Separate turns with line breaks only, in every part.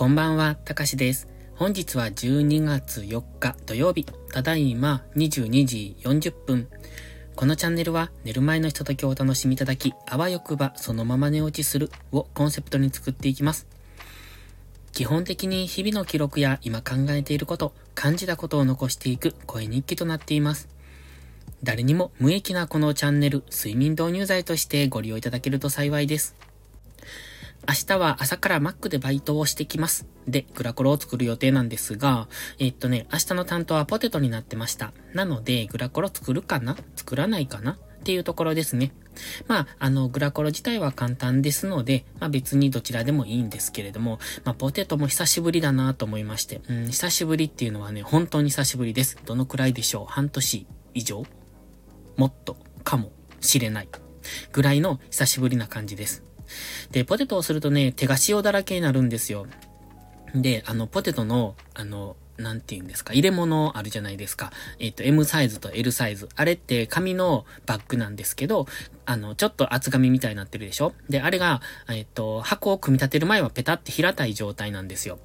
こんばんは、たかしです。本日は12月4日土曜日、ただいま22時40分。このチャンネルは寝る前のひとときをお楽しみいただき、あわよくばそのまま寝落ちするをコンセプトに作っていきます。基本的に日々の記録や今考えていること、感じたことを残していく声日記となっています。誰にも無益なこのチャンネル、睡眠導入剤としてご利用いただけると幸いです。明日は朝からマックでバイトをしてきます。で、グラコロを作る予定なんですが、えっとね、明日の担当はポテトになってました。なので、グラコロ作るかな？作らないかな？っていうところですね。まあ、あの、グラコロ自体は簡単ですので、まあ別にどちらでもいいんですけれども、まあポテトも久しぶりだなと思いまして、うん、久しぶりっていうのはね、本当に久しぶりです。どのくらいでしょう？半年以上？もっと、かもしれない。ぐらいの久しぶりな感じです。で、ポテトをするとね、手が塩だらけになるんですよ。で、あの、ポテトの、あの、なんて言うんですか、入れ物あるじゃないですか。えっ、ー、と、M サイズと L サイズ。あれって紙のバッグなんですけど、あの、ちょっと厚紙みたいになってるでしょ？で、あれが、えっ、ー、と、箱を組み立てる前はペタって平たい状態なんですよ。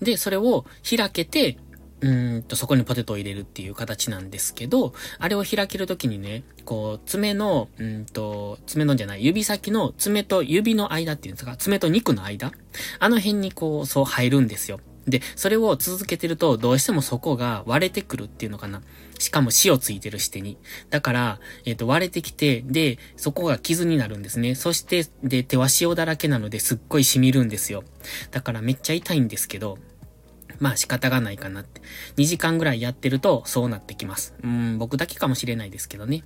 で、それを開けて、うんと、そこにポテトを入れるっていう形なんですけど、あれを開けるときにね、こう、爪の、うんと、爪のじゃない、指先の爪と指の間っていうんですか、爪と肉の間あの辺にこう、そう入るんですよ。で、それを続けてると、どうしてもそこが割れてくるっていうのかな。しかも塩ついてるしてに。だから、えっ、ー、と、割れてきて、で、そこが傷になるんですね。そして、で、手は塩だらけなのですっごい染みるんですよ。だからめっちゃ痛いんですけど、まあ仕方がないかなって。2時間ぐらいやってるとそうなってきます。うん、僕だけかもしれないですけどね。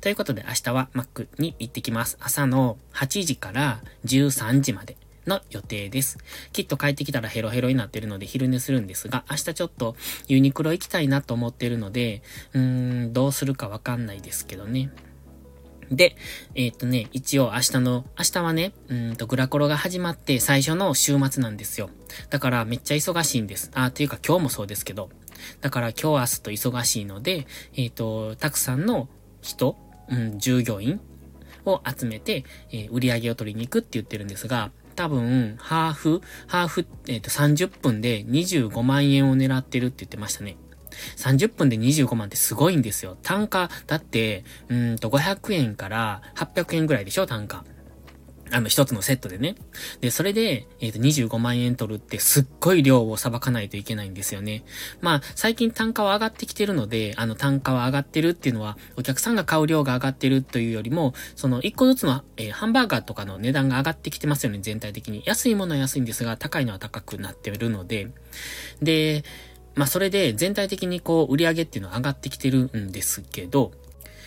ということで明日は Mac に行ってきます。朝の8時から13時までの予定です。きっと帰ってきたらヘロヘロになってるので昼寝するんですが、明日ちょっとユニクロ行きたいなと思ってるので、うーん、どうするかわかんないですけどね。で、えっ、とね、一応明日の、明日はね、うんとグラコロが始まって最初の週末なんですよ。だからめっちゃ忙しいんです。あ、というか今日もそうですけど。だから今日明日と忙しいので、えっ、と、たくさんの人、うん、従業員を集めて、えー、売り上げを取りに行くって言ってるんですが、多分、ハーフ、ハーフ、えっ、と、30分で25万円を狙ってるって言ってましたね。30分で25万ってすごいんですよ。単価、だって、うんと500円から800円ぐらいでしょ、単価。あの、一つのセットでね。で、それで、えっ、ー、と、25万円取るってすっごい量を裁かないといけないんですよね。まあ、最近単価は上がってきてるので、あの、単価は上がってるっていうのは、お客さんが買う量が上がってるというよりも、その、一個ずつの、えー、ハンバーガーとかの値段が上がってきてますよね、全体的に。安いものは安いんですが、高いのは高くなってるので。で、まあそれで全体的にこう売り上げっていうのは上がってきてるんですけど、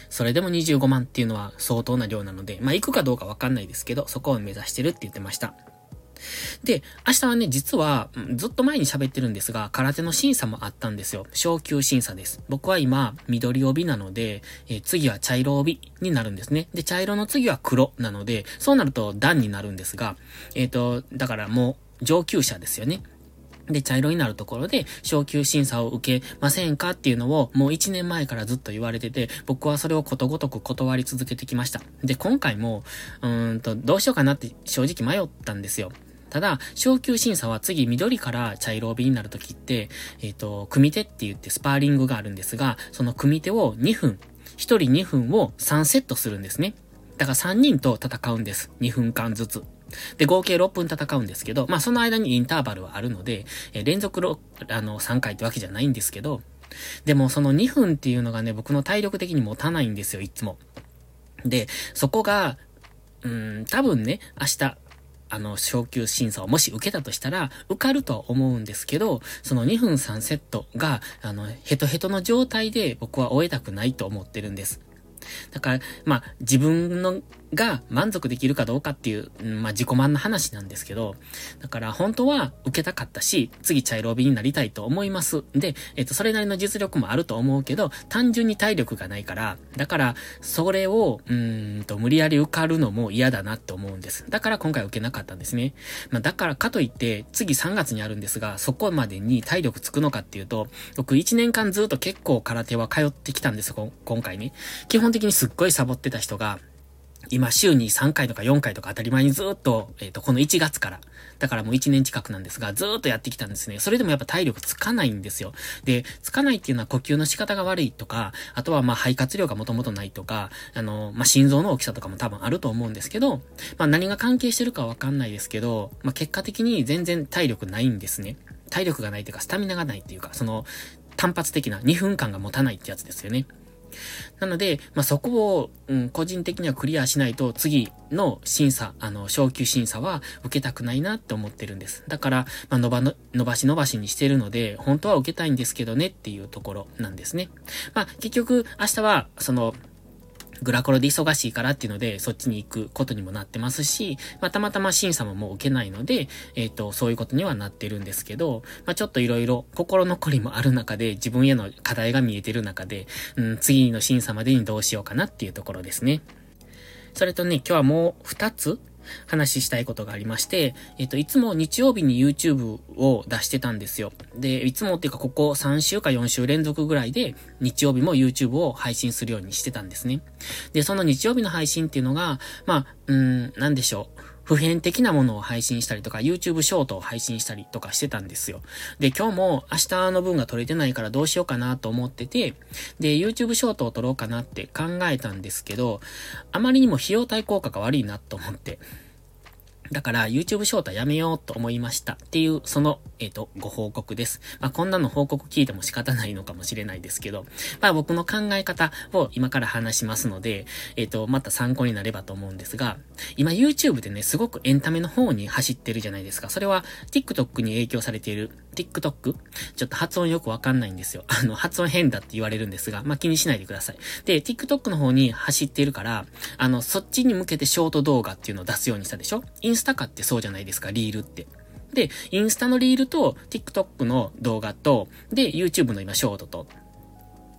それでも25万っていうのは相当な量なので、まあ行くかどうかわかんないですけど、そこを目指してるって言ってました。で、明日はね、実は、ずっと前に喋ってるんですが、空手の審査もあったんですよ。昇級審査です。僕は今、緑帯なので、え、次は茶色帯になるんですね。で、茶色の次は黒なので、そうなると段になるんですが、えっ、ー、と、だからもう、上級者ですよね。で、茶色になるところで、昇級審査を受けませんかっていうのを、もう1年前からずっと言われてて、僕はそれをことごとく断り続けてきました。で、今回も、うーんと、どうしようかなって正直迷ったんですよ。ただ、昇級審査は次緑から茶色帯になるときって、えっ、ー、と、組手って言ってスパーリングがあるんですが、その組手を2分、1人2分を3セットするんですね。だから3人と戦うんです。2分間ずつ。で、合計6分戦うんですけど、まあその間にインターバルはあるので、え連続6あの、3回ってわけじゃないんですけど、でもその2分っていうのがね、僕の体力的に持たないんですよ、いつも。で、そこが、うん、多分ね、明日、あの、昇級審査をもし受けたとしたら、受かるとは思うんですけど、その2分3セットが、あの、ヘトヘトの状態で僕は終えたくないと思ってるんです。だから、まあ、自分のが満足できるかどうかっていう、まあ自己満な話なんですけど、だから本当は受けたかったし、次茶色帯になりたいと思います。で、えっと、それなりの実力もあると思うけど、単純に体力がないから、だから、それを、うんと、無理やり受かるのも嫌だなって思うんです。だから今回受けなかったんですね。まあだからかといって、次3月にあるんですが、そこまでに体力つくのかっていうと、僕1年間ずっと結構空手は通ってきたんです、今回ね。基本的にすっごいサボってた人が、今週に3回とか4回とか当たり前にずっと、えっ、ー、と、この1月から、だからもう1年近くなんですが、ずっとやってきたんですね。それでもやっぱ体力つかないんですよ。で、つかないっていうのは呼吸の仕方が悪いとか、あとはまあ肺活量がもともとないとか、あの、まあ心臓の大きさとかも多分あると思うんですけど、まあ何が関係してるかわかんないですけど、まあ結果的に全然体力ないんですね。体力がないというか、スタミナがないっていうか、その、単発的な2分間が持たないってやつですよね。なので、まあ、そこを、うん、個人的にはクリアしないと、次の審査、あの、昇級審査は受けたくないなって思ってるんです。だから、まあ、伸ばの、伸ばし伸ばしにしてるので、本当は受けたいんですけどねっていうところなんですね。まあ、結局、明日は、その、グラコロで忙しいからっていうので、そっちに行くことにもなってますし、まあ、たまたま審査ももう受けないので、えっ、ー、と、そういうことにはなってるんですけど、まあ、ちょっといろいろ心残りもある中で、自分への課題が見えてる中で、うん、次の審査までにどうしようかなっていうところですね。それとね、今日はもう2つ話したいことがありまして、えっ、と、いつも日曜日に YouTube を出してたんですよ。で、いつもっていうかここ3週か4週連続ぐらいで日曜日も YouTube を配信するようにしてたんですね。で、その日曜日の配信っていうのが、まあ、うん、なんでしょう。普遍的なものを配信したりとか、YouTube ショートを配信したりとかしてたんですよ。で、今日も明日の分が取れてないからどうしようかなと思ってて、で、YouTube ショートを撮ろうかなって考えたんですけど、あまりにも費用対効果が悪いなと思って。だから YouTube ショートやめようと思いましたっていう、その、えっ、ー、と、ご報告です。まあ、こんなの報告聞いても仕方ないのかもしれないですけど、まあ、僕の考え方を今から話しますので、えっ、ー、と、また参考になればと思うんですが、今 YouTube でね、すごくエンタメの方に走ってるじゃないですか。それは TikTok に影響されている TikTok? ちょっと発音よくわかんないんですよ。あの、発音変だって言われるんですが、まあ、気にしないでください。で、TikTok の方に走っているから、あの、そっちに向けてショート動画っていうのを出すようにしたでしょ？インスタかってそうじゃないですか、リールって。で、インスタのリールと、TikTok の動画と、で、YouTube の今、ショートと。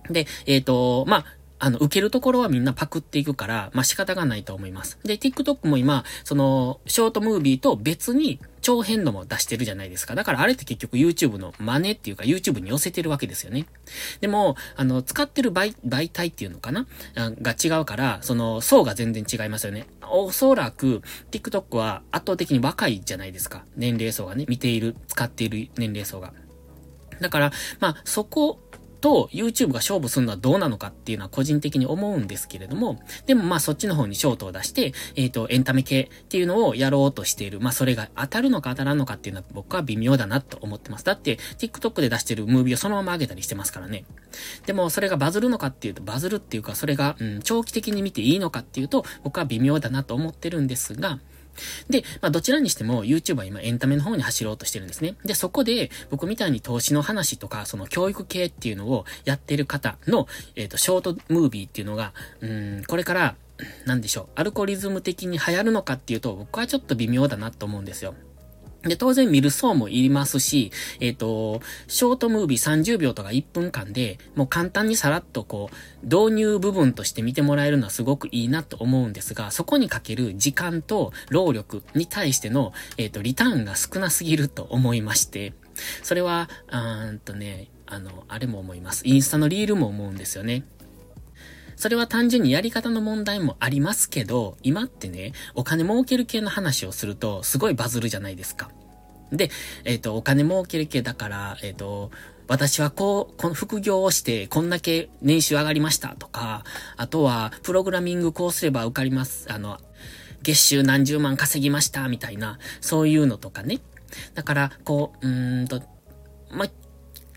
で、えっ、ー、と、まあ、あの、受けるところはみんなパクっていくから、まあ、仕方がないと思います。で、TikTok も今、その、ショートムービーと別に長編のも出してるじゃないですか。だからあれって結局 YouTube の真似っていうか YouTube に寄せてるわけですよね。でも、あの、使ってる媒媒体っていうのかな？が違うから、その層が全然違いますよね。おそらく TikTok は圧倒的に若いじゃないですか。年齢層がね、見ている、使っている年齢層が。だから、まあ、そこと YouTube が勝負するのはどうなのかっていうのは個人的に思うんですけれども、でもまあそっちの方にショートを出して、えっ、ー、と、エンタメ系っていうのをやろうとしている。まあそれが当たるのか当たらんのかっていうのは僕は微妙だなと思ってます。だって TikTok で出してるムービーをそのまま上げたりしてますからね。でもそれがバズるのかっていうと、バズるっていうかそれが、うん、長期的に見ていいのかっていうと、僕は微妙だなと思ってるんですが、で、まあどちらにしても YouTube は今エンタメの方に走ろうとしてるんですね。で、そこで僕みたいに投資の話とか、その教育系っていうのをやってる方の、えっ、ー、と、ショートムービーっていうのが、うん、これから、なんでしょう、アルコリズム的に流行るのかっていうと、僕はちょっと微妙だなと思うんですよ。で、当然見る層もいりますし、えっ、ー、と、ショートムービー30秒とか1分間で、もう簡単にさらっとこう、導入部分として見てもらえるのはすごくいいなと思うんですが、そこにかける時間と労力に対しての、えっ、ー、と、リターンが少なすぎると思いまして、それは、うーんとね、あの、あれも思います。インスタのリールも思うんですよね。それは単純にやり方の問題もありますけど、今ってね、お金儲ける系の話をすると、すごいバズるじゃないですか。で、えっ、ー、と、お金儲ける系だから、えっ、ー、と、私はこう、この副業をして、こんだけ年収上がりましたとか、あとは、プログラミングこうすれば受かります。あの、月収何十万稼ぎました、みたいな、そういうのとかね。だから、こう、うーんと、ま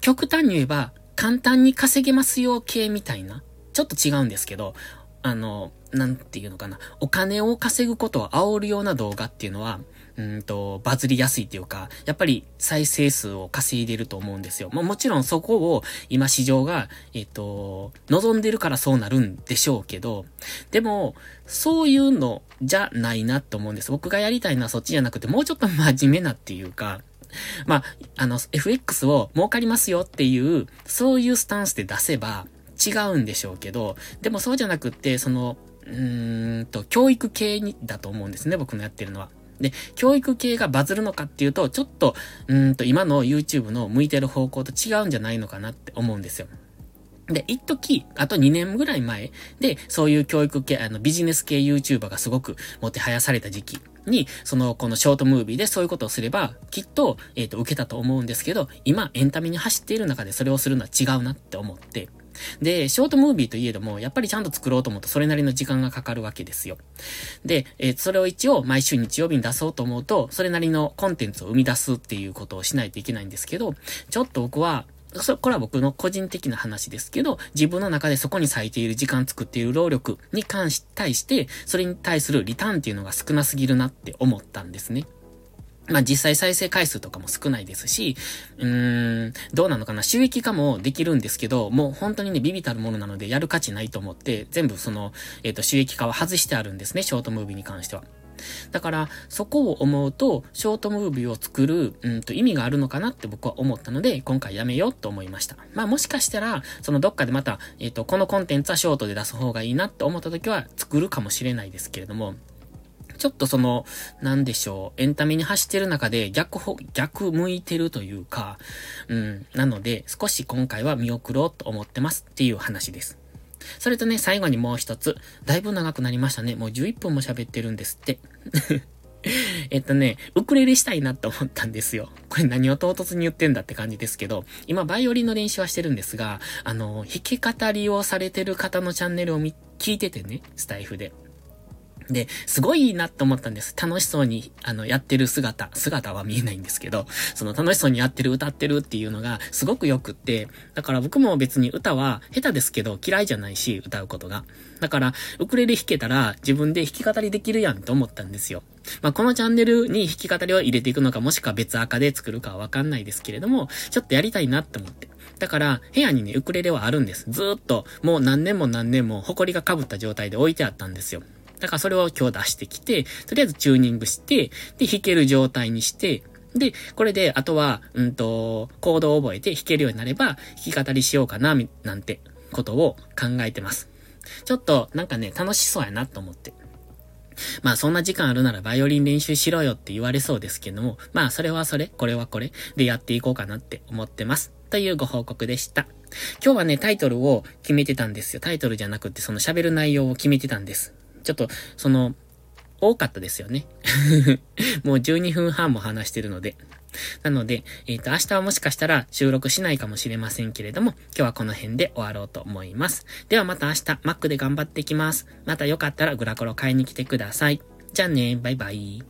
極端に言えば、簡単に稼げますよ系みたいな。ちょっと違うんですけど、あの、なんていうのかな。お金を稼ぐことを煽るような動画っていうのは、うんと、バズりやすいっていうか、やっぱり再生数を稼いでると思うんですよ。まあ、もちろんそこを今市場が、えっ、と、望んでるからそうなるんでしょうけど、でも、そういうのじゃないなと思うんです。僕がやりたいのはそっちじゃなくて、もうちょっと真面目なっていうか、まあ、あの、FX を儲かりますよっていう、そういうスタンスで出せば、違うんでしょうけど、でもそうじゃなくって、その、うーんと、教育系に、だと思うんですね、僕のやってるのは。で、教育系がバズるのかっていうと、ちょっと、うんと、今の YouTube の向いてる方向と違うんじゃないのかなって思うんですよ。で、一時、あと2年ぐらい前で、そういう教育系、あの、ビジネス系 YouTuber がすごくもてはやされた時期に、その、このショートムービーでそういうことをすれば、きっと、えっ、ー、と、受けたと思うんですけど、今、エンタメに走っている中でそれをするのは違うなって思って、で、ショートムービーといえども、やっぱりちゃんと作ろうと思うとそれなりの時間がかかるわけですよ。で、えー、それを一応毎週日曜日に出そうと思うと、それなりのコンテンツを生み出すっていうことをしないといけないんですけど、ちょっと僕は、そこれは僕の個人的な話ですけど、自分の中でそこに割いている時間作っている労力に関し、対して、それに対するリターンっていうのが少なすぎるなって思ったんですね。まあ実際再生回数とかも少ないですし、うーん、どうなのかな収益化もできるんですけど、もう本当にね、ビビたるものなのでやる価値ないと思って、全部その、えっ、ー、と、収益化は外してあるんですね、ショートムービーに関しては。だから、そこを思うと、ショートムービーを作る、うんと意味があるのかなって僕は思ったので、今回やめようと思いました。まあもしかしたら、そのどっかでまた、えっ、ー、と、このコンテンツはショートで出す方がいいなって思った時は作るかもしれないですけれども、ちょっとその、なんでしょう、エンタメに走ってる中で逆ほ、逆向いてるというか、うん、なので少し今回は見送ろうと思ってますっていう話です。それとね、最後にもう一つ。だいぶ長くなりましたね。もう11分も喋ってるんですって。えっとね、ウクレレしたいなって思ったんですよ。これ何を唐突に言ってんだって感じですけど、今バイオリンの練習はしてるんですが、あの、弾き語りをされてる方のチャンネルを、聞いててね、スタイフで。で、すごいなって思ったんです。楽しそうに、あの、やってる姿、姿は見えないんですけど、その楽しそうにやってる、歌ってるっていうのがすごく良くって、だから僕も別に歌は下手ですけど嫌いじゃないし、歌うことが。だから、ウクレレ弾けたら自分で弾き語りできるやんと思ったんですよ。まあ、このチャンネルに弾き語りを入れていくのか、もしくは別赤で作るかはわかんないですけれども、ちょっとやりたいなって思って。だから、部屋にね、ウクレレはあるんです。ずーっと、もう何年も何年も、埃が被った状態で置いてあったんですよ。だからそれを今日出してきて、とりあえずチューニングして、で、弾ける状態にして、で、これで、あとは、うんと、コードを覚えて弾けるようになれば、弾き語りしようかな、なんてことを考えてます。ちょっと、なんかね、楽しそうやなと思って。まあそんな時間あるならバイオリン練習しろよって言われそうですけども、まあそれはそれ、これはこれでやっていこうかなって思ってます。というご報告でした。今日はね、タイトルを決めてたんですよ。タイトルじゃなくてその喋る内容を決めてたんです。ちょっと、その、多かったですよね。もう12分半も話してるので。なので、えっ、ー、と、明日はもしかしたら収録しないかもしれませんけれども、今日はこの辺で終わろうと思います。ではまた明日、Mac で頑張っていきます。またよかったらグラコロ買いに来てください。じゃあね、バイバイ。